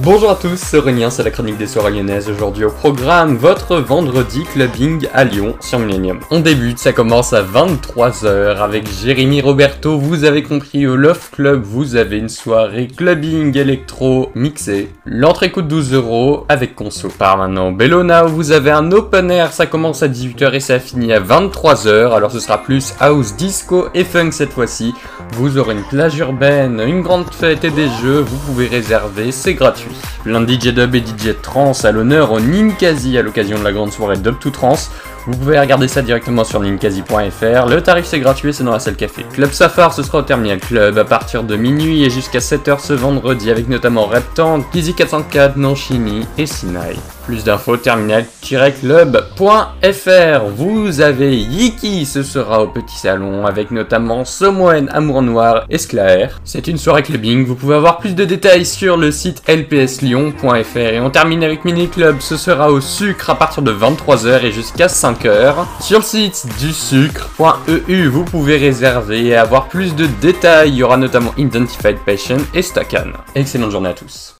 Bonjour à tous, c'est Aurélien, c'est la chronique des soirées lyonnaises. Aujourd'hui au programme, votre vendredi clubbing à Lyon sur Millennium. On débute, ça commence à 23h avec Jérémy Roberto. Vous avez compris, au Love Club, vous avez une soirée clubbing électro mixée. L'entrée coûte 12 euros avec conso. Par maintenant, Bellona, vous avez un open air, ça commence à 18h et ça finit à 23h. Alors ce sera plus house, disco et funk cette fois-ci. Vous aurez une plage urbaine, une grande fête et des jeux, vous pouvez réserver, c'est gratuit. Plein de DJ Dub et DJ Trans à l'honneur au Ninkasi à l'occasion de la grande soirée Dub to Trans. Vous pouvez regarder ça directement sur ninkasi.fr. Le tarif c'est gratuit, c'est dans la salle café. Club Safar, ce sera au Terminal Club à partir de minuit et jusqu'à 7h ce vendredi avec notamment Reptan, Kizzy 404, Nanchini et Sinai. Plus d'infos terminal-club.fr. Vous avez Yiki, ce sera au petit salon avec notamment Somoen, Amour Noir et Sclaer. C'est une soirée clubbing, vous pouvez avoir plus de détails sur le site lpslyon.fr. Et on termine avec Mini Club, ce sera au sucre à partir de 23h et jusqu'à 5h. Sur le site du sucre.eu, vous pouvez réserver et avoir plus de détails. Il y aura notamment Identified Patient et Stackan. Excellente journée à tous.